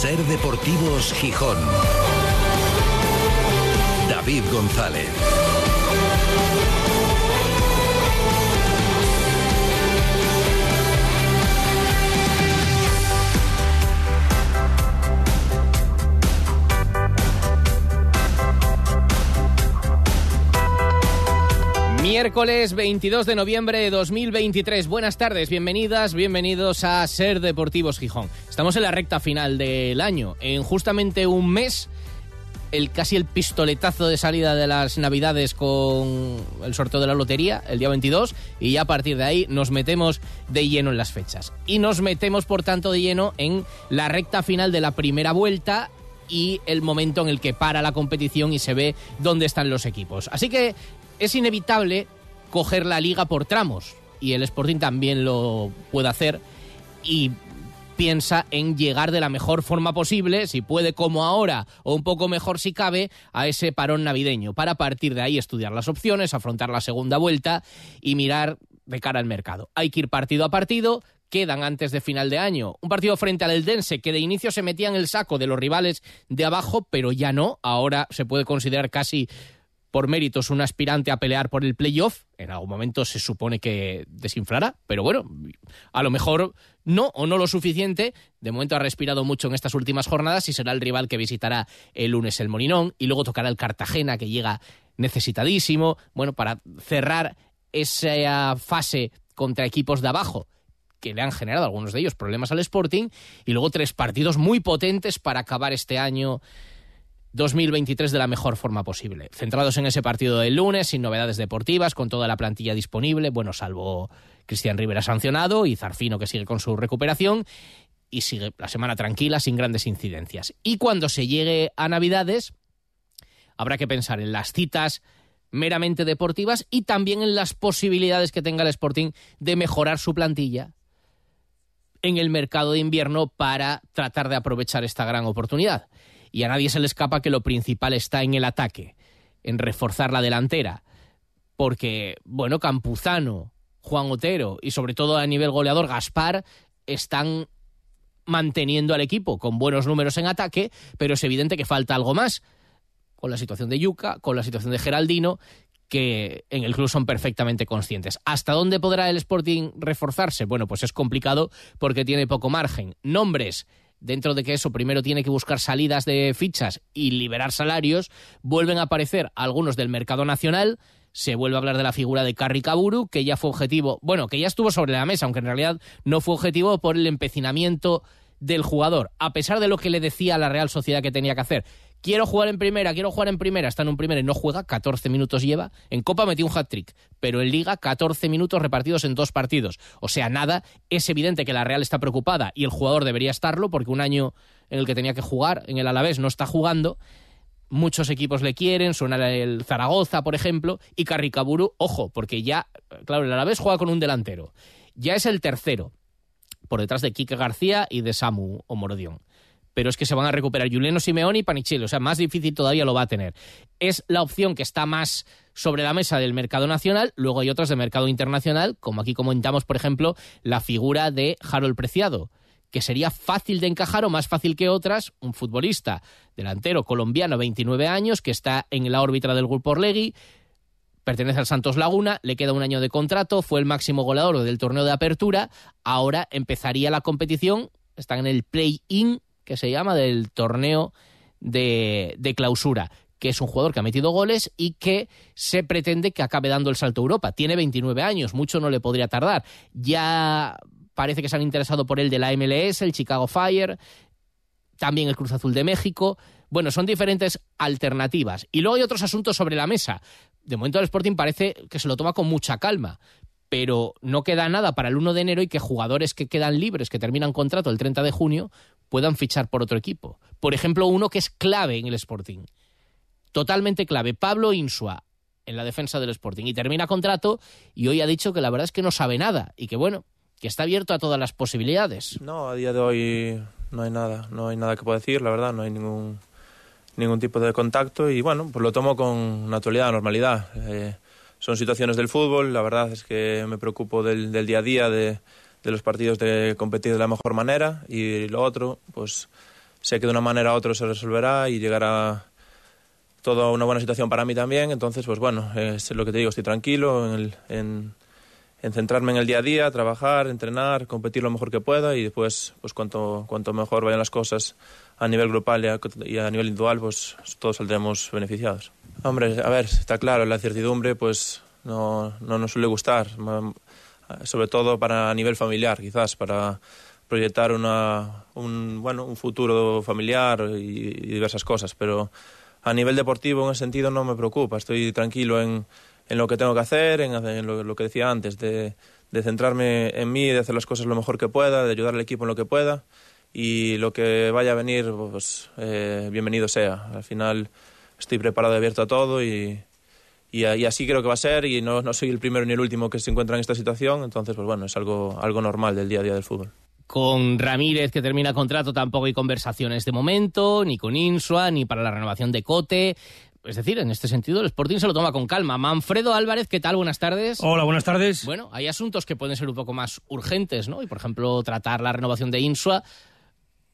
Ser Deportivos Gijón. David González. Miércoles 22 de noviembre de 2023. Buenas tardes, bienvenidas, bienvenidos a Ser Deportivos Gijón. Estamos en la recta final del año. En justamente un mes, el casi el pistoletazo de salida de las Navidades con el sorteo de la lotería, el día 22, y ya a partir de ahí nos metemos de lleno en las fechas. Y nos metemos, por tanto, de lleno en la recta final de la primera vuelta y el momento en el que para la competición y se ve dónde están los equipos. Así que es inevitable coger la liga por tramos y el Sporting también lo puede hacer y piensa en llegar de la mejor forma posible, si puede como ahora o un poco mejor si cabe, a ese parón navideño, para partir de ahí estudiar las opciones, afrontar la segunda vuelta y mirar de cara al mercado. Hay que ir partido a partido, quedan antes de final de año. Un partido frente al Eldense que de inicio se metía en el saco de los rivales de abajo, pero ya no, ahora se puede considerar casi por méritos un aspirante a pelear por el playoff, en algún momento se supone que desinflará, pero bueno, a lo mejor no o no lo suficiente. De momento ha respirado mucho en estas últimas jornadas y será el rival que visitará el lunes el Molinón y luego tocará el Cartagena que llega necesitadísimo, bueno, para cerrar esa fase contra equipos de abajo que le han generado algunos de ellos problemas al Sporting y luego tres partidos muy potentes para acabar este año 2023 de la mejor forma posible. Centrados en ese partido del lunes, sin novedades deportivas, con toda la plantilla disponible, bueno, salvo Cristian Rivera sancionado y Zarfino que sigue con su recuperación y sigue la semana tranquila, sin grandes incidencias. Y cuando se llegue a Navidades, habrá que pensar en las citas meramente deportivas y también en las posibilidades que tenga el Sporting de mejorar su plantilla en el mercado de invierno para tratar de aprovechar esta gran oportunidad y a nadie se le escapa que lo principal está en el ataque, en reforzar la delantera, porque, bueno, Campuzano, Juan Otero y sobre todo a nivel goleador Gaspar están manteniendo al equipo con buenos números en ataque, pero es evidente que falta algo más con la situación de Yuca, con la situación de Geraldino, que en el club son perfectamente conscientes. ¿Hasta dónde podrá el Sporting reforzarse? Bueno, pues es complicado porque tiene poco margen. Nombres dentro de que eso primero tiene que buscar salidas de fichas y liberar salarios, vuelven a aparecer algunos del mercado nacional. Se vuelve a hablar de la figura de Carri Kaburu, que ya fue objetivo, bueno, que ya estuvo sobre la mesa, aunque en realidad no fue objetivo por el empecinamiento del jugador, a pesar de lo que le decía a la Real Sociedad que tenía que hacer quiero jugar en primera, quiero jugar en primera, está en un primera y no juega, 14 minutos lleva. En Copa metió un hat-trick, pero en Liga 14 minutos repartidos en dos partidos. O sea, nada, es evidente que la Real está preocupada y el jugador debería estarlo porque un año en el que tenía que jugar, en el Alavés no está jugando. Muchos equipos le quieren, suena el Zaragoza, por ejemplo, y Carricaburu, ojo, porque ya, claro, el Alavés juega con un delantero. Ya es el tercero, por detrás de Quique García y de Samu o Morodión pero es que se van a recuperar Juliano Simeone y Panichello, o sea, más difícil todavía lo va a tener. Es la opción que está más sobre la mesa del mercado nacional, luego hay otras de mercado internacional, como aquí comentamos, por ejemplo, la figura de Harold Preciado, que sería fácil de encajar o más fácil que otras, un futbolista delantero colombiano, 29 años, que está en la órbita del Grupo Orlegui, pertenece al Santos Laguna, le queda un año de contrato, fue el máximo goleador del torneo de apertura, ahora empezaría la competición, están en el play-in que se llama del torneo de, clausura que es un jugador que ha metido goles y que se pretende que acabe dando el salto a Europa. Tiene 29 años, mucho no le podría tardar. Ya parece que se han interesado por él de la MLS, el Chicago Fire, también el Cruz Azul de México. Bueno, son diferentes alternativas. Y luego hay otros asuntos sobre la mesa. De momento el Sporting parece que se lo toma con mucha calma, pero no queda nada para el 1 de enero y que jugadores que quedan libres, que terminan contrato el 30 de junio, puedan fichar por otro equipo. Por ejemplo, uno que es clave en el Sporting. Totalmente clave. Pablo Insua en la defensa del Sporting. Y termina contrato y hoy ha dicho que la verdad es que no sabe nada y que bueno, que está abierto a todas las posibilidades. No, a día de hoy no hay nada, no hay nada que pueda decir, la verdad, no hay ningún ningún tipo de contacto y bueno, pues lo tomo con naturalidad, normalidad. Eh, son situaciones del fútbol, la verdad es que me preocupo del, del día a día, de, de los partidos de competir de la mejor manera y lo otro, pues sé que de una manera u otra se resolverá y llegará toda una buena situación para mí también. Entonces, pues bueno, es lo que te digo, estoy tranquilo en, el, en, en, centrarme en el día a día, trabajar, entrenar, competir lo mejor que pueda y después, pues cuanto, cuanto mejor vayan las cosas a nivel grupal y a, y a nivel individual, pues todos saldremos beneficiados. Hombre, a ver, está claro, la incertidumbre pues no, no nos suele gustar, sobre todo para a nivel familiar, quizás, para proyectar una, un, bueno, un futuro familiar y, diversas cosas, pero a nivel deportivo en ese sentido no me preocupa, estoy tranquilo en, en lo que tengo que hacer, en, lo, que decía antes, de, de, centrarme en mí, de hacer las cosas lo mejor que pueda, de ayudar al equipo en lo que pueda. Y lo que vaya a venir, pues eh, bienvenido sea. Al final estoy preparado y abierto a todo y, y, y, así creo que va a ser y no, no soy el primero ni el último que se encuentra en esta situación, entonces pues bueno, es algo, algo normal del día a día del fútbol. Con Ramírez, que termina contrato, tampoco hay conversaciones de momento, ni con Insua, ni para la renovación de Cote. Es decir, en este sentido, el Sporting se lo toma con calma. Manfredo Álvarez, ¿qué tal? Buenas tardes. Hola, buenas tardes. Bueno, hay asuntos que pueden ser un poco más urgentes, ¿no? Y, por ejemplo, tratar la renovación de Insua.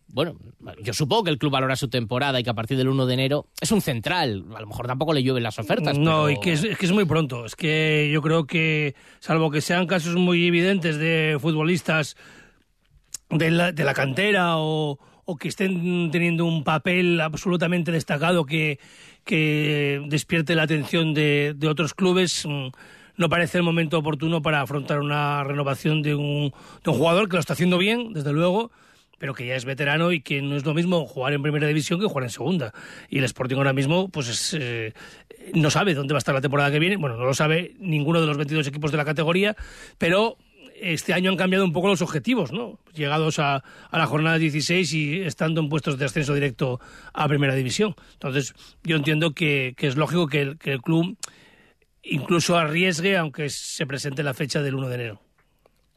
Bueno, yo supongo que el club valora su temporada y que a partir del 1 de enero es un central. A lo mejor tampoco le llueven las ofertas. No, pero... y que es, es, que es muy pronto. Es que yo creo que, salvo que sean casos muy evidentes de futbolistas de la, de la cantera o, o, que estén teniendo un papel absolutamente destacado que, que despierte la atención de, de otros clubes, no parece el momento oportuno para afrontar una renovación de un, de un jugador que lo está haciendo bien, desde luego, pero que ya es veterano y que no es lo mismo jugar en primera división que jugar en segunda. Y el Sporting ahora mismo pues es, eh, no sabe dónde va a estar la temporada que viene. Bueno, no lo sabe ninguno de los 22 equipos de la categoría, pero este año han cambiado un poco los objetivos, ¿no? Llegados a, a, la jornada 16 y estando en puestos de ascenso directo a Primera División. Entonces, yo entiendo que, es lógico que el, que el, club incluso arriesgue, aunque se presente la fecha del 1 de enero.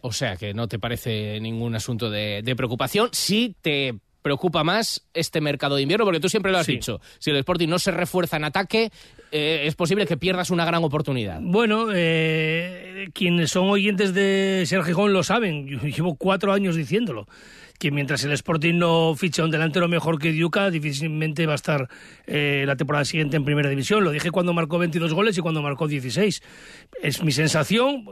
O sea, que no te parece ningún asunto de, de preocupación. Sí te preocupa más este mercado de invierno, porque tú siempre lo has sí. dicho. Si el Sporting no se refuerza en ataque, eh, es posible que pierdas una gran oportunidad. Bueno, eh, quienes son oyentes de Sergio Gijón lo saben. Yo llevo cuatro años diciéndolo. Que mientras el Sporting no ficha un delantero mejor que Diuca, difícilmente va a estar eh, la temporada siguiente en primera división. Lo dije cuando marcó 22 goles y cuando marcó 16. Es mi sensación.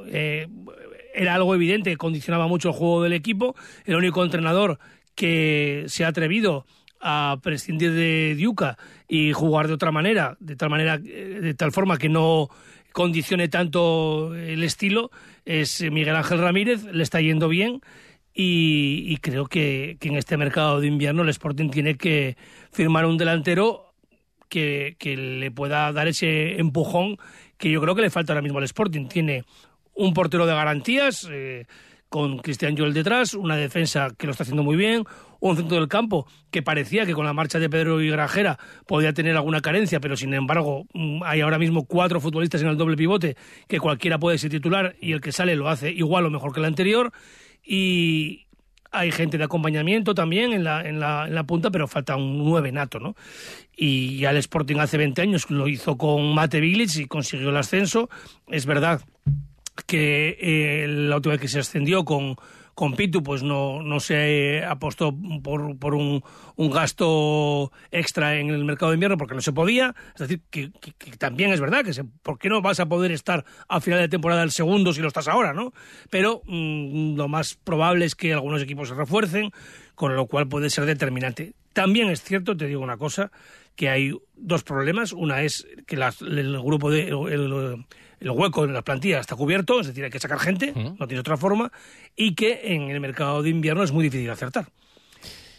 Eh, era algo evidente, condicionaba mucho el juego del equipo. El único entrenador que se ha atrevido a prescindir de Diuca y jugar de otra manera, de tal manera, de tal forma que no condicione tanto el estilo, es Miguel Ángel Ramírez, le está yendo bien y, y creo que, que, en este mercado de invierno el Sporting tiene que firmar un delantero que, que le pueda dar ese empujón que yo creo que le falta ahora mismo al Sporting. Tiene un portero de garantías, eh, con Cristian Joel detrás, una defensa que lo está haciendo muy bien, un centro del campo que parecía que con la marcha de Pedro y Grajera podía tener alguna carencia, pero sin embargo hay ahora mismo cuatro futbolistas en el doble pivote que cualquiera puede ser titular y el que sale lo hace igual o mejor que el anterior y hay gente de acompañamiento también en la, en la, en la punta, pero falta un nueve nato, ¿no? Y ya el Sporting hace 20 años lo hizo con Mate Bilic y consiguió el ascenso. Es verdad que eh, la última vez que se ascendió con, con Pitu pues no, no se apostó por, por un, un, gasto extra en el mercado de invierno porque no se podía. Es decir, que, también es verdad que se, ¿por qué no vas a poder estar a final de temporada el segundo si lo estás ahora? ¿no? Pero mmm, lo más probable es que algunos equipos se refuercen, con lo cual puede ser determinante. También es cierto, te digo una cosa, que hay dos problemas. Una es que las, el grupo de... El hueco en la plantilla está cubierto, es decir, hay que sacar gente, uh -huh. no tiene otra forma, y que en el mercado de invierno es muy difícil acertar.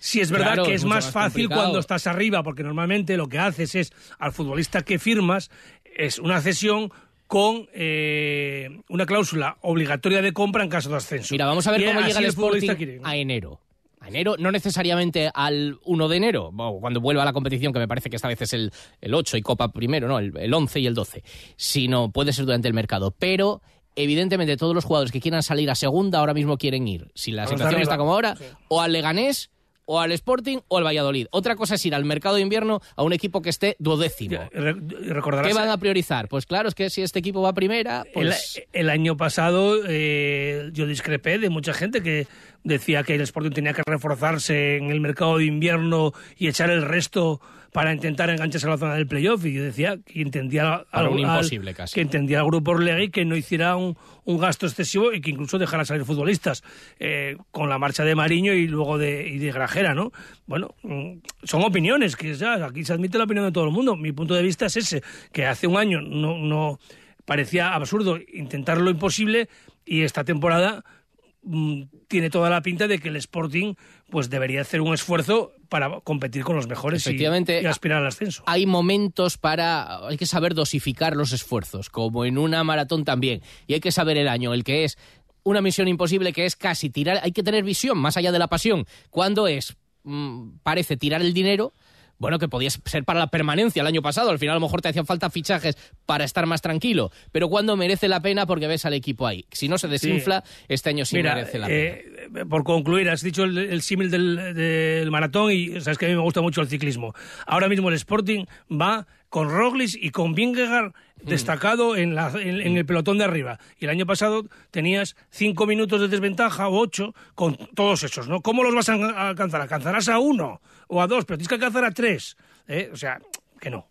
Si es verdad claro, que es, más, más fácil complicado. cuando estás arriba, porque normalmente lo que haces es al futbolista que firmas es una cesión con eh, una cláusula obligatoria de compra en caso de ascenso. Mira, vamos a ver y cómo llega el Sporting a enero a enero, no necesariamente al 1 de enero, cuando vuelva a la competición, que me parece que esta vez es el, el 8 y Copa primero, no, el, el 11 y el 12, sino puede ser durante el mercado. Pero evidentemente todos los jugadores que quieran salir a segunda ahora mismo quieren ir, si la situación está como ahora, sí. o al Leganés o al Sporting o al Valladolid. Otra cosa es ir al mercado de invierno a un equipo que esté duodécimo. ¿Qué van a priorizar? Pues claro, es que si este equipo va a primera... Pues... El, el, año pasado eh, yo discrepé de mucha gente que decía que el Sporting tenía que reforzarse en el mercado de invierno y echar el resto para intentar engancharse a la zona del playoff y yo decía que entendía Para un al, imposible casi. que entendía al grupo Orlegui que no hiciera un, un gasto excesivo y que incluso dejara salir futbolistas eh, con la marcha de Mariño y luego de, y de Grajera, ¿no? Bueno, mm, son opiniones que ya aquí se admite la opinión de todo el mundo. Mi punto de vista es ese, que hace un año no, no parecía absurdo intentar lo imposible y esta temporada mm, tiene toda la pinta de que el Sporting pues debería hacer un esfuerzo para competir con los mejores y- y, aspirar al ascenso. hay momentos para. Hay que saber dosificar los esfuerzos, como en una maratón también. Y hay que saber el año, el que es una misión imposible, que es casi tirar. Hay que tener visión más allá de la pasión. Cuando es. mm, parece tirar el dinero. Bueno, que podía ser para la permanencia el año pasado. Al final, a lo mejor te hacían falta fichajes para estar más tranquilo. Pero cuando merece la pena porque ves al equipo ahí. Si no se desinfla, este año sí Mira, merece la pena. eh, por concluir, has dicho el, el símil del, del maratón y sabes que a mí me gusta mucho el ciclismo. Ahora mismo el Sporting va con Roglic y con Vingegaard Mm. destacado en, la- en- en el pelotón de arriba. Y el año pasado tenías cinco minutos de desventaja o ocho con todos esos, ¿no? ¿Cómo los vas a a alcanzar? ¿Alcanzarás a uno o a dos? Pero tienes que alcanzar a tres. ¿eh? O sea, que no.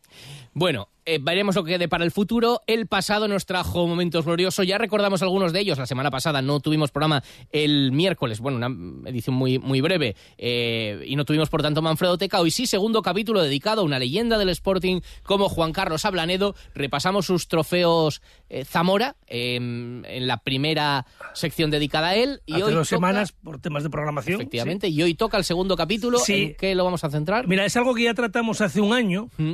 Bueno, eh, veremos lo que quede para el futuro. El pasado nos trajo momentos gloriosos. Ya recordamos algunos de ellos. La semana pasada no tuvimos programa el miércoles. Bueno, una edición muy, muy breve. eh, y no tuvimos, por tanto, Manfredo Teca. Hoy sí, segundo capítulo dedicado a una leyenda del Sporting como Juan Carlos Ablanedo. Repasamos sus trofeos eh, Zamora em, en la primera sección dedicada a él. Y Hace hoy dos toca- semanas por temas de programación. Efectivamente. Y hoy toca el segundo capítulo. Sí. ¿En qué lo vamos a centrar? Mira, es algo que ya tratamos hace un año, Mm.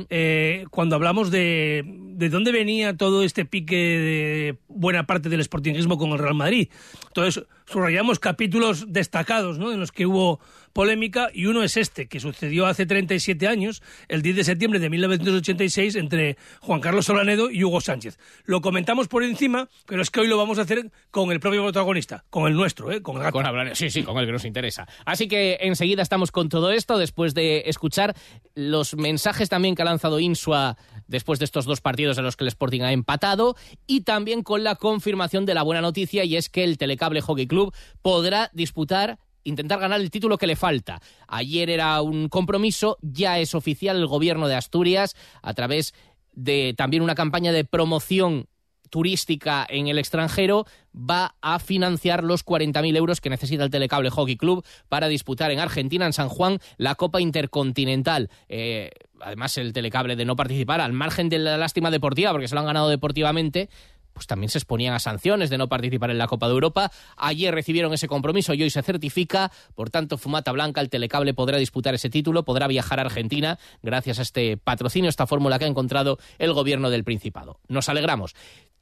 Eh, cuando hablamos de, de dónde venía todo este pique de buena parte del sportingismo con el Real Madrid. Entonces, subrayamos capítulos destacados ¿no? en los que hubo polémica y uno es este, que sucedió hace 37 años, el 10 de septiembre de 1986, entre Juan Carlos Solanedo y Hugo Sánchez. Lo comentamos por encima, pero es que hoy lo vamos a hacer con el propio protagonista, con el nuestro, ¿eh? con el. Con Ablanedo. Sí, sí, con el que nos interesa. Así que enseguida estamos con todo esto, después de escuchar los mensajes también que ha lanzado Insua después de estos dos partidos en los que el Sporting ha empatado y también con la confirmación de la buena noticia y es que el Telecable Hockey Club podrá disputar intentar ganar el título que le falta. Ayer era un compromiso, ya es oficial el gobierno de Asturias a través de también una campaña de promoción turística en el extranjero va a financiar los 40.000 euros que necesita el Telecable Hockey Club para disputar en Argentina, en San Juan, la Copa Intercontinental. Eh, además, el Telecable de no participar, al margen de la lástima deportiva, porque se lo han ganado deportivamente, pues también se exponían a sanciones de no participar en la Copa de Europa. Ayer recibieron ese compromiso y hoy se certifica. Por tanto, Fumata Blanca, el Telecable podrá disputar ese título, podrá viajar a Argentina gracias a este patrocinio, esta fórmula que ha encontrado el gobierno del Principado. Nos alegramos.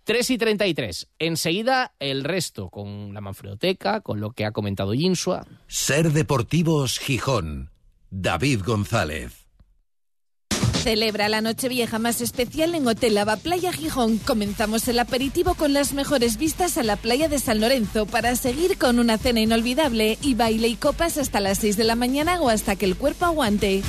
3 y 33. Enseguida el resto con la Manfredoteca, con lo que ha comentado Jinsua. Ser Deportivos Gijón. David González. Celebra la Nochevieja más especial en Hotel Lava Playa Gijón. Comenzamos el aperitivo con las mejores vistas a la playa de San Lorenzo para seguir con una cena inolvidable y baile y copas hasta las 6 de la mañana o hasta que el cuerpo aguante.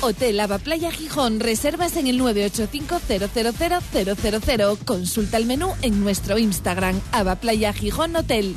Hotel Lava Playa Gijón. Reservas en el 985-000-000. Consulta el menú en nuestro Instagram, Ava Playa Gijón Hotel.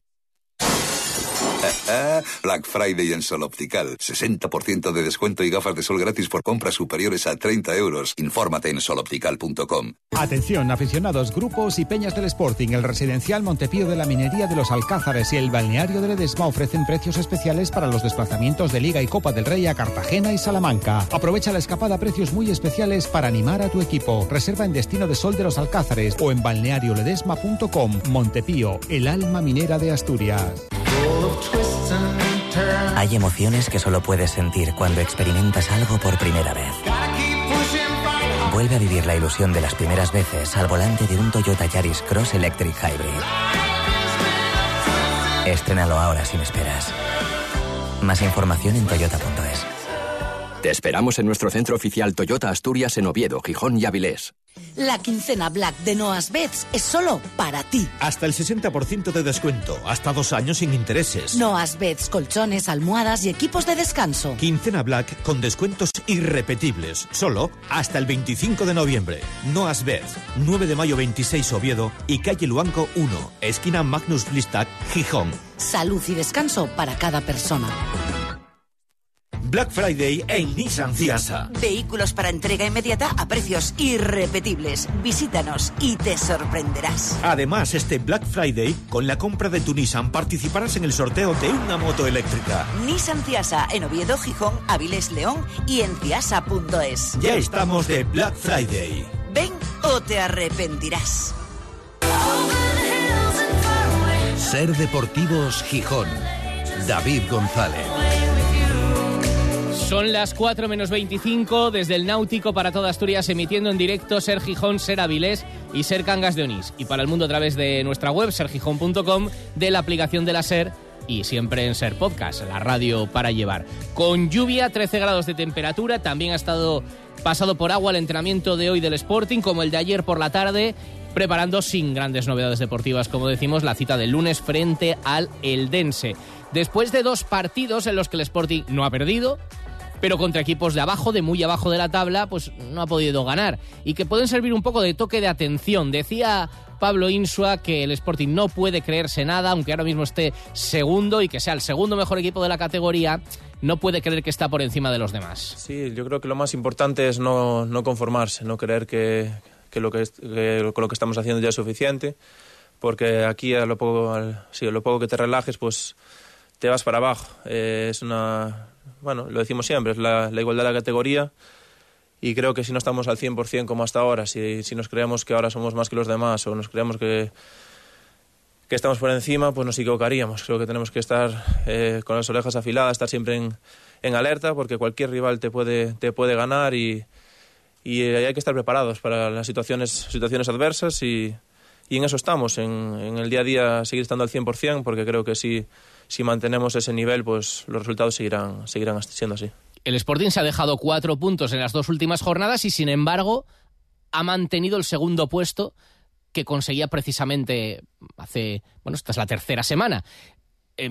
Black Friday en Sol Optical. 60% de descuento y gafas de sol gratis por compras superiores a 30 euros. Infórmate en soloptical.com. Atención, aficionados, grupos y peñas del Sporting, el residencial Montepío de la Minería de los Alcázares y el balneario de Ledesma ofrecen precios especiales para los desplazamientos de Liga y Copa del Rey a Cartagena y Salamanca. Aprovecha la escapada a precios muy especiales para animar a tu equipo. Reserva en Destino de Sol de los Alcázares o en balnearioledesma.com. Montepío, el alma minera de Asturias. Hay emociones que solo puedes sentir cuando experimentas algo por primera vez. Vuelve a vivir la ilusión de las primeras veces al volante de un Toyota Yaris Cross Electric Hybrid. Estrénalo ahora sin esperas. Más información en toyota.es. Te esperamos en nuestro centro oficial Toyota Asturias en Oviedo, Gijón y Avilés. La quincena Black de Noas Beds es solo para ti. Hasta el 60% de descuento, hasta dos años sin intereses. Noas Beds, colchones, almohadas y equipos de descanso. Quincena Black con descuentos irrepetibles, solo hasta el 25 de noviembre. Noas Beds, 9 de mayo 26 Oviedo y calle Luanco 1, esquina Magnus Blistac, Gijón. Salud y descanso para cada persona. Black Friday en Nissan Ciasa. Vehículos para entrega inmediata a precios irrepetibles. Visítanos y te sorprenderás. Además, este Black Friday, con la compra de tu Nissan, participarás en el sorteo de una moto eléctrica. Nissan Ciasa en Oviedo, Gijón, Avilés, León y en ciasa.es. Ya estamos de Black Friday. Ven o te arrepentirás. Ser Deportivos Gijón. David González. Son las 4 menos 25 desde el Náutico para toda Asturias, emitiendo en directo Ser Gijón, Ser Avilés y Ser Cangas de Onís. Y para el mundo a través de nuestra web, sergijón.com, de la aplicación de la Ser y siempre en Ser Podcast, la radio para llevar. Con lluvia, 13 grados de temperatura, también ha estado pasado por agua el entrenamiento de hoy del Sporting, como el de ayer por la tarde, preparando sin grandes novedades deportivas, como decimos, la cita del lunes frente al Eldense. Después de dos partidos en los que el Sporting no ha perdido, pero contra equipos de abajo, de muy abajo de la tabla, pues no ha podido ganar. Y que pueden servir un poco de toque de atención. Decía Pablo Insua que el Sporting no puede creerse nada, aunque ahora mismo esté segundo y que sea el segundo mejor equipo de la categoría, no puede creer que está por encima de los demás. Sí, yo creo que lo más importante es no, no conformarse, no creer que, que lo que, lo que estamos haciendo ya es suficiente, porque aquí a lo poco, a lo poco que te relajes, pues te vas para abajo. Eh, es una, bueno, lo decimos siempre, es la, la, igualdad de la categoría y creo que si no estamos al 100% como hasta ahora, si, si nos creemos que ahora somos más que los demás o nos creemos que, que estamos por encima, pues nos equivocaríamos. Creo que tenemos que estar eh, con las orejas afiladas, estar siempre en, en, alerta porque cualquier rival te puede, te puede ganar y, y hay que estar preparados para las situaciones, situaciones adversas y, y en eso estamos, en, en, el día a día seguir estando al 100% porque creo que si si mantenemos ese nivel, pues los resultados seguirán, seguirán siendo así. El Sporting se ha dejado cuatro puntos en las dos últimas jornadas y, sin embargo, ha mantenido el segundo puesto que conseguía precisamente hace, bueno, esta es la tercera semana. Eh,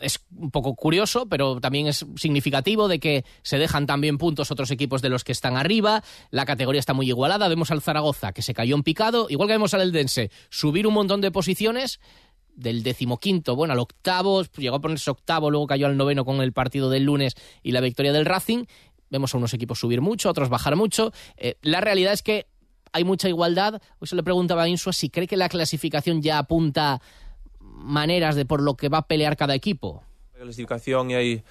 es un poco curioso, pero también es significativo de que se dejan también puntos otros equipos de los que están arriba. La categoría está muy igualada. Vemos al Zaragoza, que se cayó en picado, igual que vemos al Eldense, subir un montón de posiciones del decimoquinto, bueno, al octavo, llegó a ponerse octavo, luego cayó al noveno con el partido del lunes y la victoria del Racing. Vemos a unos equipos subir mucho, otros bajar mucho. Eh, la realidad es que hay mucha igualdad. Hoy se le preguntaba a Insua si cree que la clasificación ya apunta maneras de por lo que va a pelear cada equipo. La clasificación y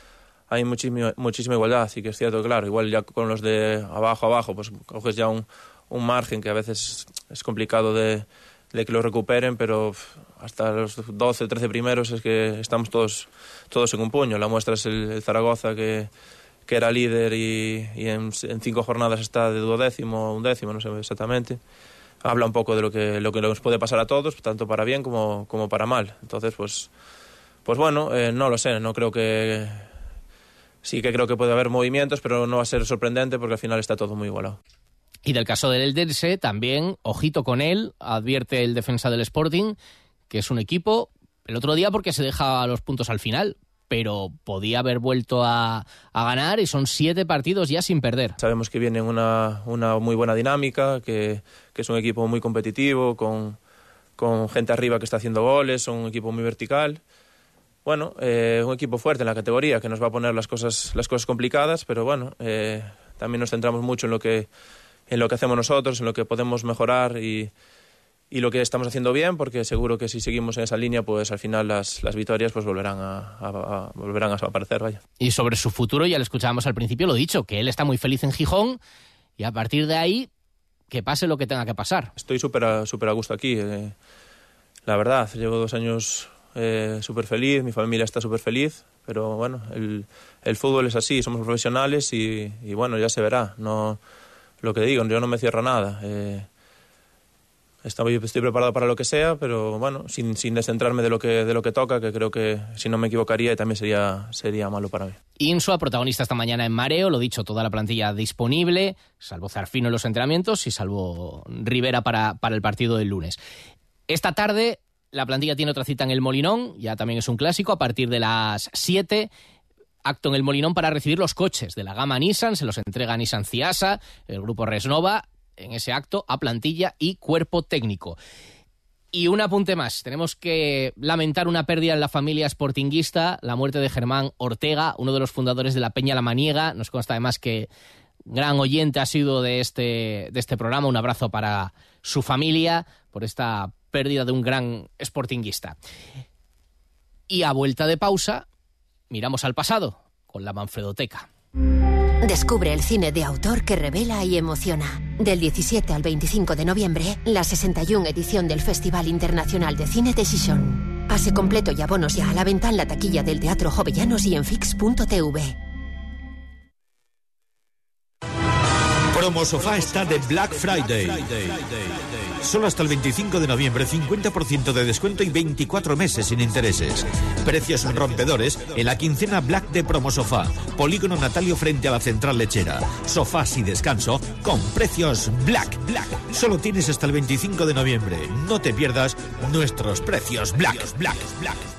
hay, muchísima, igualdad, así que es cierto, claro. Igual ya con los de abajo abajo, pues coges ya un, un margen que a veces es complicado de, de que lo recuperen, pero hasta los 12, 13 primeros es que estamos todos, todos en un puño. La muestra es el, Zaragoza que, que, era líder y, y en, cinco jornadas está de duodécimo, undécimo, no sé exactamente. Habla un poco de lo que, lo que nos puede pasar a todos, tanto para bien como, como para mal. Entonces, pues, pues bueno, eh, no lo sé, no creo que... Sí que creo que puede haber movimientos, pero no va a ser sorprendente porque al final está todo muy igualado. Y del caso del Eldense, también, ojito con él, advierte el defensa del Sporting, que es un equipo, el otro día porque se deja los puntos al final, pero podía haber vuelto a, a, ganar y son siete partidos ya sin perder. Sabemos que viene una, una muy buena dinámica, que, que, es un equipo muy competitivo, con, con gente arriba que está haciendo goles, un equipo muy vertical. Bueno, eh, un equipo fuerte en la categoría que nos va a poner las cosas, las cosas complicadas, pero bueno, eh, también nos centramos mucho en lo que en lo que hacemos nosotros, en lo que podemos mejorar y, y lo que estamos haciendo bien, porque seguro que si seguimos en esa línea, pues al final las, las victorias pues volverán a, a, a, volverán a aparecer. Vaya. Y sobre su futuro, ya lo escuchábamos al principio, lo dicho, que él está muy feliz en Gijón y a partir de ahí, que pase lo que tenga que pasar. Estoy súper a, super a gusto aquí. Eh, la verdad, llevo dos años eh, súper feliz, mi familia está súper feliz, pero bueno, el, el, fútbol es así, somos profesionales y, y bueno, ya se verá. No lo que digo, yo no me cierro nada. Eh, estoy, preparado para lo que sea, pero bueno, sin, sin descentrarme de lo, que, de lo que toca, que creo que si no me equivocaría también sería, sería malo para mí. Insua, protagonista esta mañana en Mareo, lo dicho, toda la plantilla disponible, salvo Zarfino en los entrenamientos y salvo Rivera para, para el partido del lunes. Esta tarde la plantilla tiene otra cita en el Molinón, ya también es un clásico, a partir de las 7 acto en el Molinón para recibir los coches de la gama Nissan, se los entrega Nissan Ciasa, el grupo Resnova, en ese acto a plantilla y cuerpo técnico. Y un apunte más, tenemos que lamentar una pérdida en la familia sportinguista, la muerte de Germán Ortega, uno de los fundadores de la Peña La Maniega, nos consta además que gran oyente ha sido de este, de este programa, un abrazo para su familia por esta pérdida de un gran sportinguista. Y a vuelta de pausa, miramos al pasado con la Manfredoteca. Descubre el cine de autor que revela y emociona. Del 17 al 25 de noviembre, la 61 edición del Festival Internacional de Cine de Gijón. Pase completo y abonos ya a la venta en la taquilla del Teatro Jovellanos y en fix.tv. Promo Sofá está de Black Friday. Solo hasta el 25 de noviembre, 50% de descuento y 24 meses sin intereses. Precios rompedores en la quincena Black de Promo Sofá. Polígono Natalio frente a la central lechera. Sofás y descanso con precios Black. Black. Solo tienes hasta el 25 de noviembre. No te pierdas nuestros precios Black. Black. Black.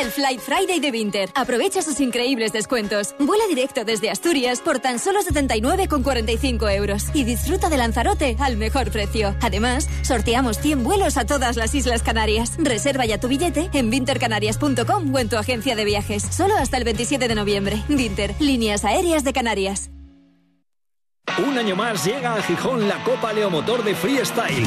El Fly Friday de Winter. Aprovecha sus increíbles descuentos. Vuela directo desde Asturias por tan solo 79,45 euros y disfruta de Lanzarote al mejor precio. Además, sorteamos 100 vuelos a todas las Islas Canarias. Reserva ya tu billete en wintercanarias.com o en tu agencia de viajes. Solo hasta el 27 de noviembre. Winter, líneas aéreas de Canarias. Un año más llega a Gijón la Copa Leomotor de Freestyle.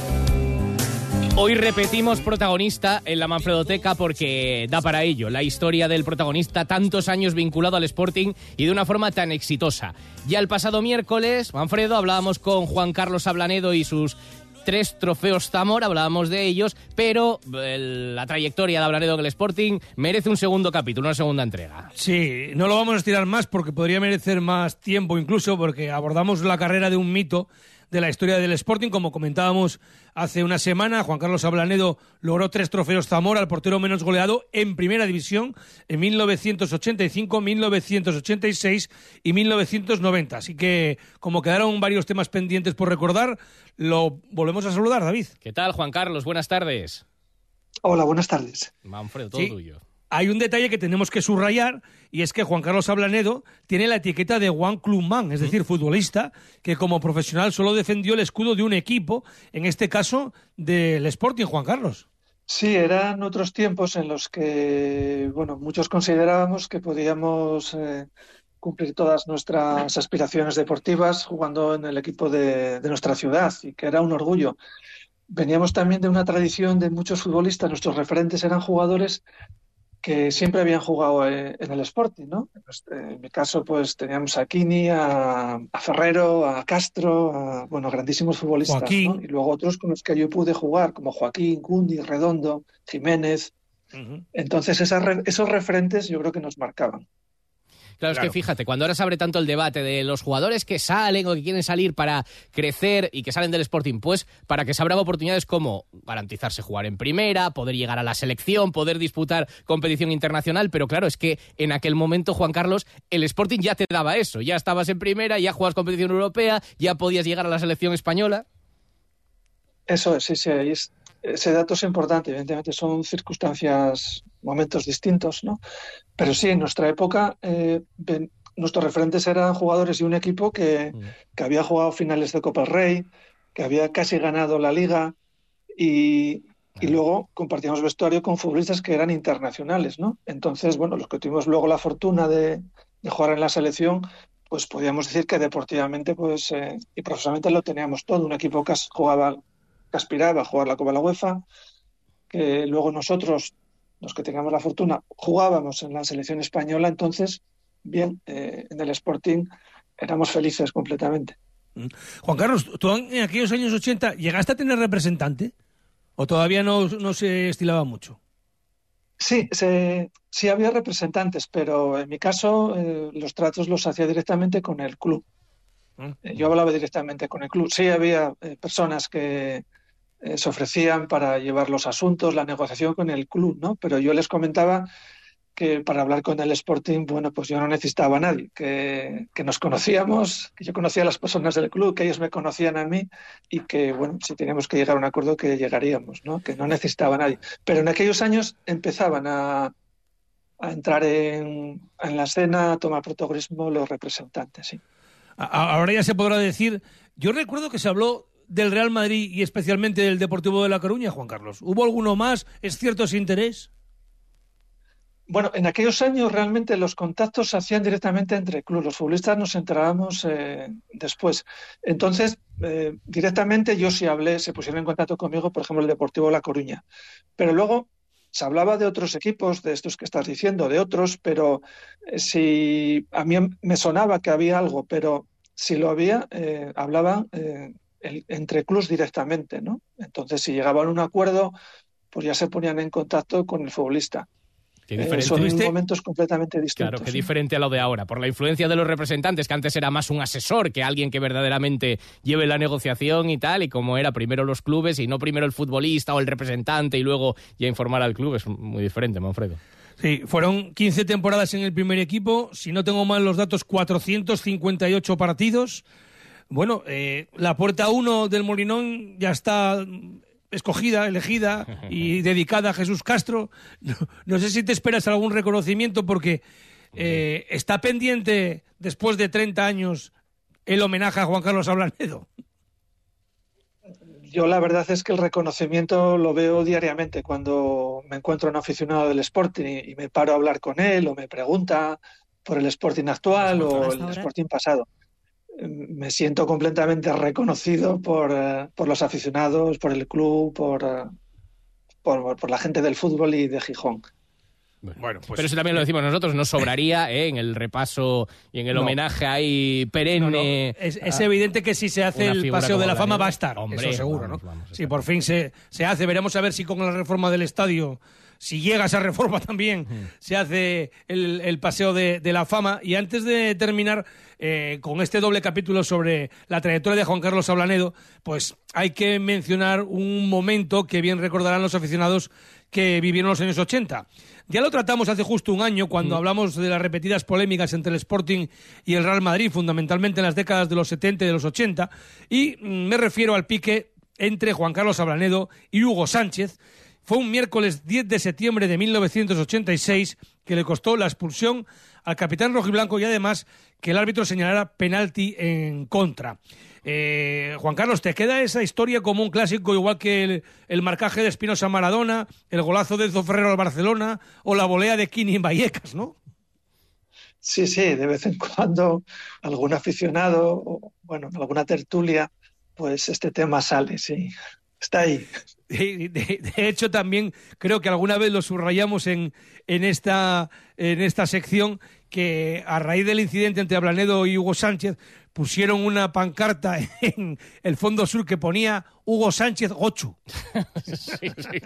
Hoy repetimos protagonista en la Manfredoteca porque da para ello la historia del protagonista tantos años vinculado al Sporting y de una forma tan exitosa. Ya el pasado miércoles, Manfredo, hablábamos con Juan Carlos Ablanedo y sus tres trofeos Zamor, hablábamos de ellos, pero la trayectoria de Ablanedo en el Sporting merece un segundo capítulo, una segunda entrega. Sí, no lo vamos a estirar más porque podría merecer más tiempo incluso porque abordamos la carrera de un mito de la historia del Sporting, como comentábamos hace una semana, Juan Carlos Ablanedo logró tres trofeos Zamora, el portero menos goleado en Primera División en 1985, 1986 y 1990. Así que, como quedaron varios temas pendientes por recordar, lo volvemos a saludar, David. ¿Qué tal, Juan Carlos? Buenas tardes. Hola, buenas tardes. Manfredo, todo Sí. tuyo. Hay un detalle que tenemos que subrayar y es que Juan Carlos Ablanedo tiene la etiqueta de One Clubman, es decir, futbolista, que como profesional solo defendió el escudo de un equipo, en este caso del Sporting, Juan Carlos. Sí, eran otros tiempos en los que, bueno, muchos considerábamos que podíamos eh, cumplir todas nuestras aspiraciones deportivas jugando en el equipo de, de nuestra ciudad y que era un orgullo. Veníamos también de una tradición de muchos futbolistas, nuestros referentes eran jugadores que siempre habían jugado eh, en el Sporting, ¿no? En mi caso, pues teníamos a Kini, a, Ferrero, a Castro, a, bueno, grandísimos futbolistas, Y luego otros con los que yo pude jugar, como Joaquín, Gundi, Redondo, Jiménez. Entonces, esos referentes yo creo que nos marcaban. Claro, es que fíjate, cuando ahora se abre tanto el debate de los jugadores que salen o que quieren salir para crecer y que salen del Sporting, pues para que se abran oportunidades como garantizarse jugar en primera, poder llegar a la selección, poder disputar competición internacional, pero claro, es que en aquel momento, Juan Carlos, el Sporting ya te daba eso, ya estabas en primera, ya jugabas competición europea, ya podías llegar a la selección española. Eso es, sí, sí, ese dato es importante, evidentemente son circunstancias, momentos distintos, ¿no? Pero sí, en nuestra época eh, nuestros referentes eran jugadores de un equipo mm. que, había jugado finales de Copa Rey, que había casi ganado la liga y, luego compartíamos vestuario con futbolistas que eran internacionales, ¿no? Entonces, bueno, los que tuvimos luego la fortuna de, jugar en la selección, pues podíamos decir que deportivamente pues, eh, y profesionalmente lo teníamos todo. Un equipo que jugaba, que aspiraba a jugar la Copa de la UEFA, que luego nosotros los que tengamos la fortuna, jugábamos en la selección española, entonces, bien, eh, en el Sporting éramos felices completamente. Mm. Juan Carlos, ¿tú en aquellos años 80 llegaste a tener representante o todavía no, se estilaba mucho? Sí, sí había representantes, pero en mi caso eh, los tratos los hacía directamente con el club. Mm. Eh, yo hablaba directamente con el club. Sí había personas que, eh, se ofrecían para llevar los asuntos, la negociación con el club, ¿no? Pero yo les comentaba que para hablar con el Sporting, bueno, pues yo no necesitaba a nadie, que, nos conocíamos, que yo conocía a las personas del club, que ellos me conocían a mí y que, bueno, si teníamos que llegar a un acuerdo, que llegaríamos, ¿no? Que no necesitaba a nadie. Pero en aquellos años empezaban a, a entrar en, en, la escena, a tomar protagonismo los representantes, sí. Ahora ya se podrá decir, yo recuerdo que se habló del Real Madrid y especialmente del Deportivo de La Coruña, Juan Carlos? ¿Hubo alguno más? ¿Es cierto ese interés? Bueno, en aquellos años realmente los contactos se hacían directamente entre clubes. Los futbolistas nos enterábamos eh, después. Entonces, eh, directamente yo sí hablé, se pusieron en contacto conmigo, por ejemplo, el Deportivo de La Coruña. Pero luego se hablaba de otros equipos, de estos que estás diciendo, de otros, pero eh, si a mí me sonaba que había algo, pero si lo había, hablaba entre clubs directamente, ¿no? Entonces, si llegaban a un acuerdo, pues ya se ponían en contacto con el futbolista. Eh, son momentos completamente distintos. Claro, qué diferente a lo de ahora, por la influencia de los representantes, que antes era más un asesor que alguien que verdaderamente lleve la negociación y tal, y como era primero los clubes y no primero el futbolista o el representante y luego ya informar al club, es muy diferente, Manfredo. Sí, fueron 15 temporadas en el primer equipo, si no tengo mal los datos, 458 partidos, bueno, eh, la puerta 1 del Molinón ya está escogida, elegida y dedicada a Jesús Castro. No, sé si te esperas algún reconocimiento porque eh, está pendiente después de 30 años el homenaje a Juan Carlos Ablanedo. Yo la verdad es que el reconocimiento lo veo diariamente cuando me encuentro un aficionado del Sporting y, me paro a hablar con él o me pregunta por el Sporting actual o el Sporting pasado me siento completamente reconocido por, eh, por, los aficionados, por el club, por, eh, por, por, la gente del fútbol y de Gijón. Bueno, pues... Pero eso también lo decimos nosotros, nos sobraría ¿eh? en el repaso y en el homenaje ahí perenne. Es, evidente que si se hace el paseo de la fama va a estar, Hombre, eso seguro, ¿no? si por fin se, se hace, veremos a ver si con la reforma del estadio si llega esa reforma también, se hace el, paseo de, la fama. Y antes de terminar eh, con este doble capítulo sobre la trayectoria de Juan Carlos Ablanedo, pues hay que mencionar un momento que bien recordarán los aficionados que vivieron los años 80. Ya lo tratamos hace justo un año cuando hablamos de las repetidas polémicas entre el Sporting y el Real Madrid, fundamentalmente en las décadas de los 70 y de los 80, y mm, me refiero al pique entre Juan Carlos Ablanedo y Hugo Sánchez, fue un miércoles 10 de septiembre de 1986 que le costó la expulsión al capitán rojiblanco y además que el árbitro señalara penalti en contra. Eh, Juan Carlos, ¿te queda esa historia como un clásico igual que el, marcaje de Espinosa Maradona, el golazo de Enzo Ferrero al Barcelona o la volea de Kini en Vallecas, no? Sí, sí, de vez en cuando algún aficionado, o, bueno, alguna tertulia, pues este tema sale, sí, está ahí. De, hecho, también creo que alguna vez lo subrayamos en, en, esta, en esta sección que a raíz del incidente entre Ablanedo y Hugo Sánchez pusieron una pancarta en el fondo sur que ponía Hugo Sánchez Gochu.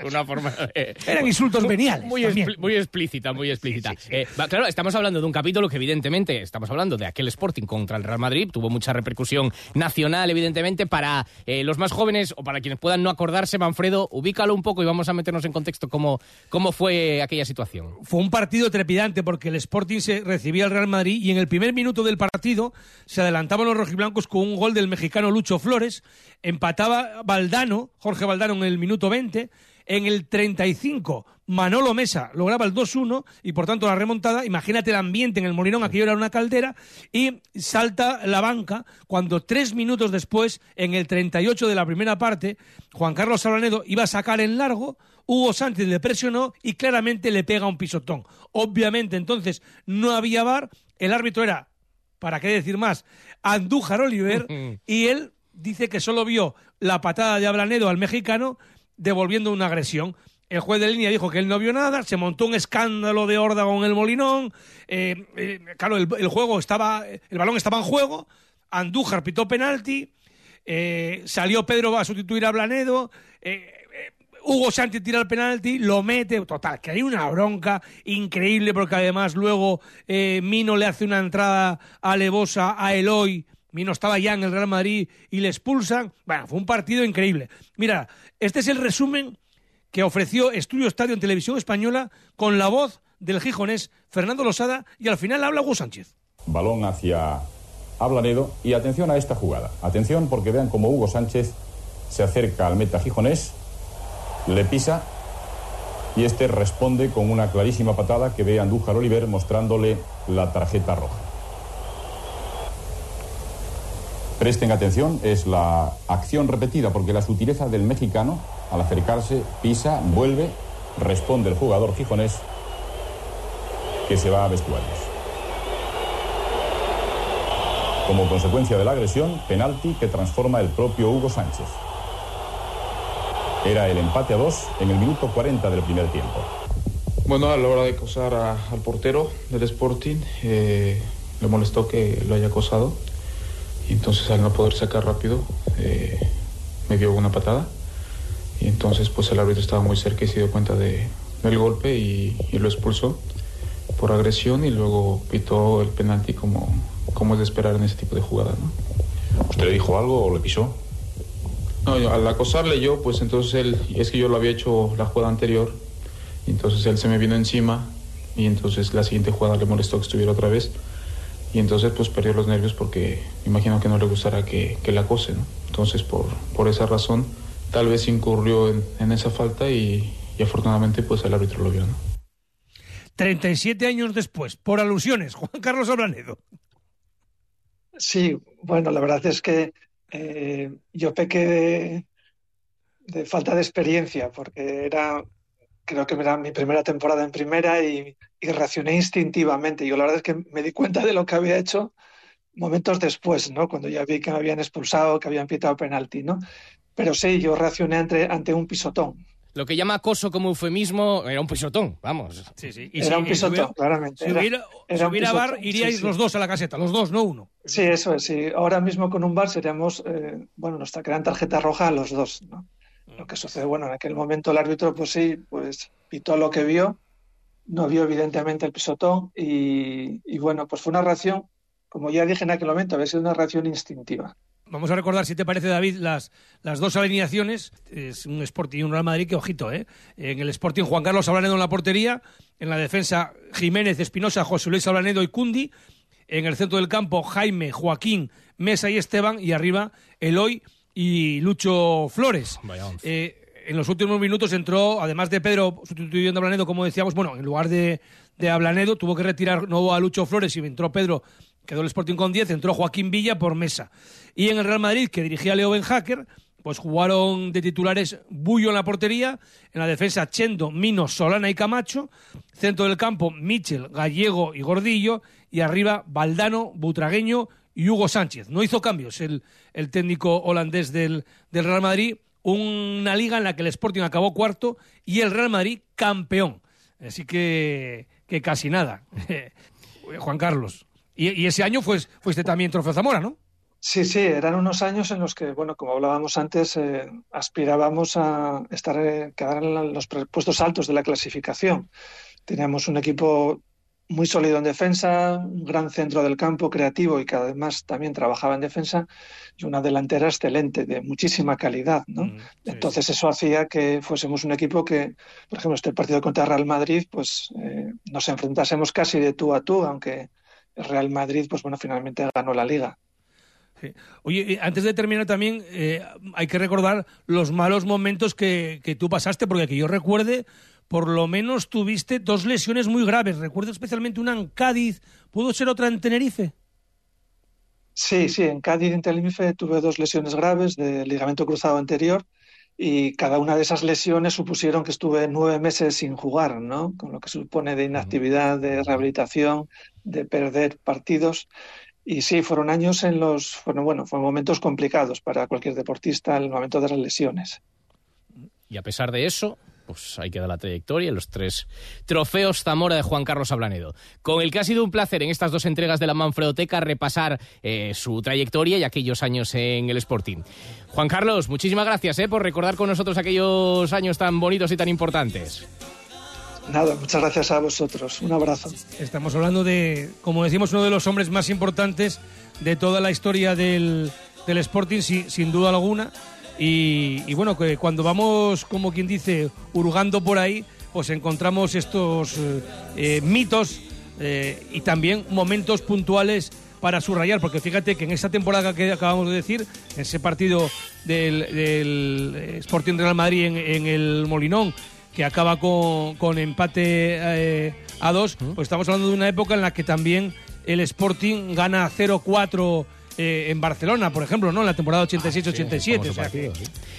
una forma Eran insultos veniales. Muy, muy explícita, muy explícita. Eh, claro, estamos hablando de un capítulo que evidentemente estamos hablando de aquel Sporting contra el Real Madrid, tuvo mucha repercusión nacional, evidentemente, para eh, los más jóvenes o para quienes puedan no acordarse, Manfredo, ubícalo un poco y vamos a meternos en contexto cómo, cómo fue aquella situación. Fue un partido trepidante porque el Sporting se recibía al Real Madrid y en el primer minuto del partido se adelantaban los rojiblancos con un gol del mexicano Lucho Flores, empataba Valdano, Jorge Valdano en el minuto 20, en el 35 Manolo Mesa lograba el 2-1 y por tanto la remontada, imagínate el ambiente en el Molinón, aquello era una caldera, y salta la banca cuando tres minutos después, en el 38 de la primera parte, Juan Carlos Salanedo iba a sacar en largo, Hugo Sánchez le presionó y claramente le pega un pisotón. Obviamente entonces no había bar, el árbitro era, para qué decir más, Andújar Oliver y él dice que solo vio la patada de Ablanedo al mexicano devolviendo una agresión. El juez de línea dijo que él no vio nada, se montó un escándalo de órdago en el Molinón. Eh, eh, claro, el, juego estaba, el balón estaba en juego. Andújar pitó penalti. Eh, salió Pedro a sustituir a Blanedo. Hugo Sánchez tira el penalti, lo mete. Total, que hay una bronca increíble porque además luego Mino le hace una entrada alevosa a Eloy Mino estaba ya en el Real Madrid y le expulsan. Bueno, fue un partido increíble. Mira, este es el resumen que ofreció Estudio Estadio en Televisión Española con la voz del gijonés Fernando Losada y al final habla Hugo Sánchez. Balón hacia Ablanedo y atención a esta jugada. Atención porque vean cómo Hugo Sánchez se acerca al meta gijonés, le pisa y este responde con una clarísima patada que ve a Andújar Oliver mostrándole la tarjeta roja. Presten atención, es la acción repetida, porque la sutileza del mexicano, al acercarse, pisa, vuelve, responde el jugador gijonés que se va a vestuarios. Como consecuencia de la agresión, penalti que transforma el propio Hugo Sánchez. Era el empate a dos en el minuto 40 del primer tiempo. Bueno, a la hora de acosar al portero del Sporting, eh, le molestó que lo haya acosado y entonces al no poder sacar rápido, eh, me dio una patada. Y entonces pues el árbitro estaba muy cerca y se dio cuenta de, del golpe y, lo expulsó por agresión y luego pitó el penalti como, como es de esperar en ese tipo de jugada. ¿no? ¿Usted le dijo algo o le pisó? No, al acosarle yo, pues entonces él, es que yo lo había hecho la jugada anterior, y entonces él se me vino encima y entonces la siguiente jugada le molestó que estuviera otra vez y entonces pues perdió los nervios porque imagino que no le gustara que, que la acose, ¿no? Entonces por, por esa razón tal vez incurrió en, esa falta y, afortunadamente pues el árbitro lo vio, ¿no? 37 años después, por alusiones, Juan Carlos Ablanedo. Sí, bueno, la verdad es que eh, yo pequé de, falta de experiencia, porque era creo que era mi primera temporada en primera y, reaccioné instintivamente. Yo la verdad es que me di cuenta de lo que había hecho momentos después, ¿no? Cuando ya vi que me habían expulsado, que habían pitado penalti, ¿no? Pero sí, yo reaccioné ante, ante un pisotón. Lo que llama acoso como eufemismo era un pisotón, vamos. Sí, sí. era un pisotón, claramente. Si hubiera, bar, iríais los dos a la caseta, los dos, no uno. Sí, eso es. Sí. Ahora mismo con un bar seríamos, eh, bueno, nos quedan tarjeta roja a los dos, ¿no? Lo que sucede, bueno, en aquel momento el árbitro, pues sí, pues pitó lo que vio, no vio evidentemente el pisotón y, bueno, pues fue una reacción, como ya dije en aquel momento, había sido una reacción instintiva. Vamos a recordar, si te parece, David, las, las dos alineaciones. Es un Sporting y un Real Madrid que, ojito, ¿eh? En el Sporting, Juan Carlos Ablanedo en la portería. En la defensa, Jiménez, Espinosa, José Luis Ablanedo y Cundi. En el centro del campo, Jaime, Joaquín, Mesa y Esteban. Y arriba, Eloy y Lucho Flores. Eh, en los últimos minutos entró, además de Pedro sustituyendo a Blanedo, como decíamos, bueno, en lugar de, de Ablanedo, tuvo que retirar nuevo a Lucho Flores y entró Pedro, quedó el Sporting con 10, entró Joaquín Villa por mesa. Y en el Real Madrid, que dirigía Leo Benhacker, pues jugaron de titulares Bullo en la portería, en la defensa Chendo, Mino, Solana y Camacho, centro del campo Michel, Gallego y Gordillo, y arriba Valdano, Butragueño y Hugo Sánchez. No hizo cambios el, el técnico holandés del, del, Real Madrid. una liga en la que el Sporting acabó cuarto y el Real Madrid campeón. Así que, que casi nada. Juan Carlos. Y, ese año fuiste, fuiste también Trofeo Zamora, ¿no? Sí, sí, eran unos años en los que, bueno, como hablábamos antes, eh, aspirábamos a estar, eh, quedar en los puestos altos de la clasificación. Teníamos un equipo muy sólido en defensa, un gran centro del campo creativo y que además también trabajaba en defensa y una delantera excelente, de muchísima calidad. ¿no? Mm, Entonces eso hacía que fuésemos un equipo que, por ejemplo, este partido contra Real Madrid, pues eh, nos enfrentásemos casi de tú a tú, aunque Real Madrid, pues bueno, finalmente ganó la liga. Oye, antes de terminar también eh, hay que recordar los malos momentos que, que tú pasaste, porque que yo recuerde, por lo menos tuviste dos lesiones muy graves. Recuerdo especialmente una en Cádiz. ¿Pudo ser otra en Tenerife? Sí, sí, en Cádiz y en Tenerife tuve dos lesiones graves de ligamento cruzado anterior y cada una de esas lesiones supusieron que estuve nueve meses sin jugar, ¿no? Con lo que supone de inactividad, de rehabilitación, de perder partidos. Y sí, fueron años en los, bueno, bueno, fueron momentos complicados para cualquier deportista en el momento de las lesiones. Y a pesar de eso, pues hay que dar la trayectoria, los tres trofeos Zamora de Juan Carlos Ablanedo. Con el que ha sido un placer en estas dos entregas de la Manfredoteca repasar eh, su trayectoria y aquellos años en el Sporting. Juan Carlos, muchísimas gracias eh, por recordar con nosotros aquellos años tan bonitos y tan importantes. Nada, muchas gracias a vosotros. Un abrazo. Estamos hablando de, como decimos, uno de los hombres más importantes de toda la historia del, Sporting, sin duda alguna. Y, bueno, que cuando vamos, como quien dice, hurgando por ahí, pues encontramos estos eh, eh, mitos eh, y también momentos puntuales para subrayar, porque fíjate que en esa temporada que acabamos de decir, en ese partido del, Sporting Real Madrid en, el Molinón, que acaba con, con empate a dos, pues estamos hablando de una época en la que también el Sporting gana 0-4 eh, en Barcelona, por ejemplo, ¿no? En la temporada 86-87. Ah,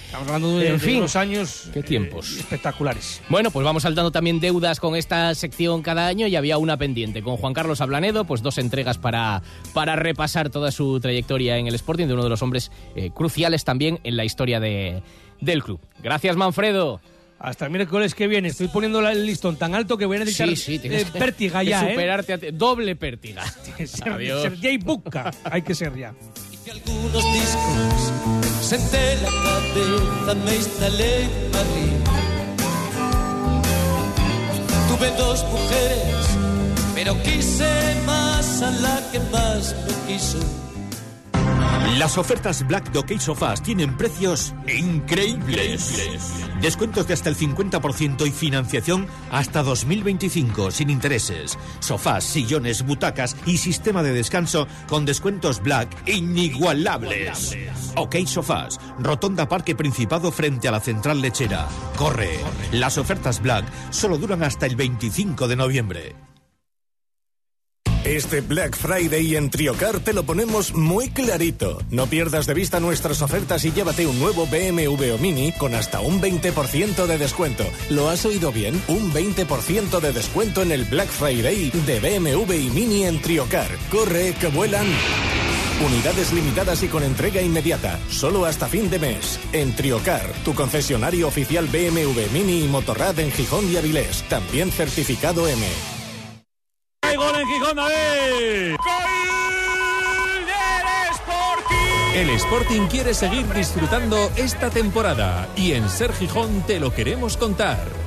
estamos hablando de, unos años. Qué tiempos. Eh, espectaculares. Bueno, pues vamos saltando también deudas con esta sección cada año y había una pendiente con Juan Carlos Ablanedo, pues dos entregas para, para repasar toda su trayectoria en el Sporting, de uno de los hombres eh, cruciales también en la historia de, del club. Gracias, Manfredo. Hasta el miércoles que viene. Estoy poniendo el listón tan alto que voy a necesitar sí, sí, pértiga ya, ¿eh? superarte A doble pértiga. ser, Adiós. ser Jay Buca. Hay que ser ya. Hice algunos discos, senté la cabeza, me instalé en Madrid. Tuve dos mujeres, pero quise más a la que más me quiso. Las ofertas Black Dockey Sofás tienen precios increíbles. Descuentos de hasta el 50% y financiación hasta 2025 sin intereses. Sofás, sillones, butacas y sistema de descanso con descuentos Black inigualables. OK Sofás, Rotonda Parque Principado frente a la Central Lechera. Corre. Las ofertas Black solo duran hasta el 25 de noviembre. Este Black Friday en Triocar te lo ponemos muy clarito. No pierdas de vista nuestras ofertas y llévate un nuevo BMW o Mini con hasta un 20% de descuento. ¿Lo has oído bien? Un 20% de descuento en el Black Friday de BMW y Mini en Triocar. Corre, que vuelan. Unidades limitadas y con entrega inmediata, solo hasta fin de mes. En Triocar, tu concesionario oficial BMW Mini y Motorrad en Gijón y Avilés, también certificado M. ¡Hay gol en Gijón, ¡Gol del Sporting! El Sporting quiere seguir disfrutando esta temporada y en Ser Gijón te lo queremos contar.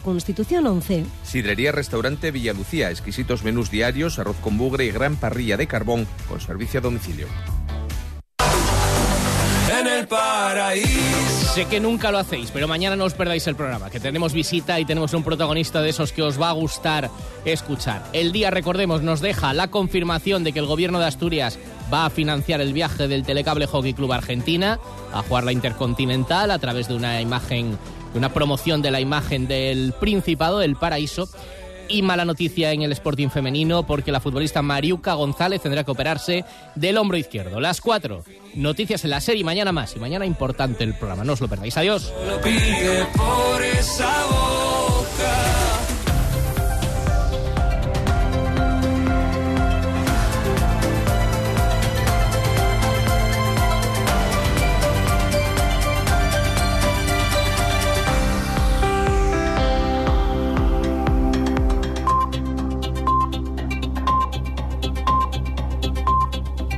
Constitución 11. Sidrería Restaurante Villalucía, exquisitos menús diarios, arroz con bugre y gran parrilla de carbón con servicio a domicilio. en el paraíso. Sé que nunca lo hacéis, pero mañana no os perdáis el programa, que tenemos visita y tenemos un protagonista de esos que os va a gustar escuchar. El día, recordemos, nos deja la confirmación de que el gobierno de Asturias va a financiar el viaje del Telecable Hockey Club Argentina a jugar la Intercontinental a través de una imagen, una promoción de la imagen del Principado, del Paraíso. Y mala noticia en el Sporting femenino porque la futbolista Mariuca González tendrá que operarse del hombro izquierdo. Las cuatro noticias en la serie mañana más. Y mañana importante el programa, no os lo perdáis. Adiós. Lo pide por esa voz.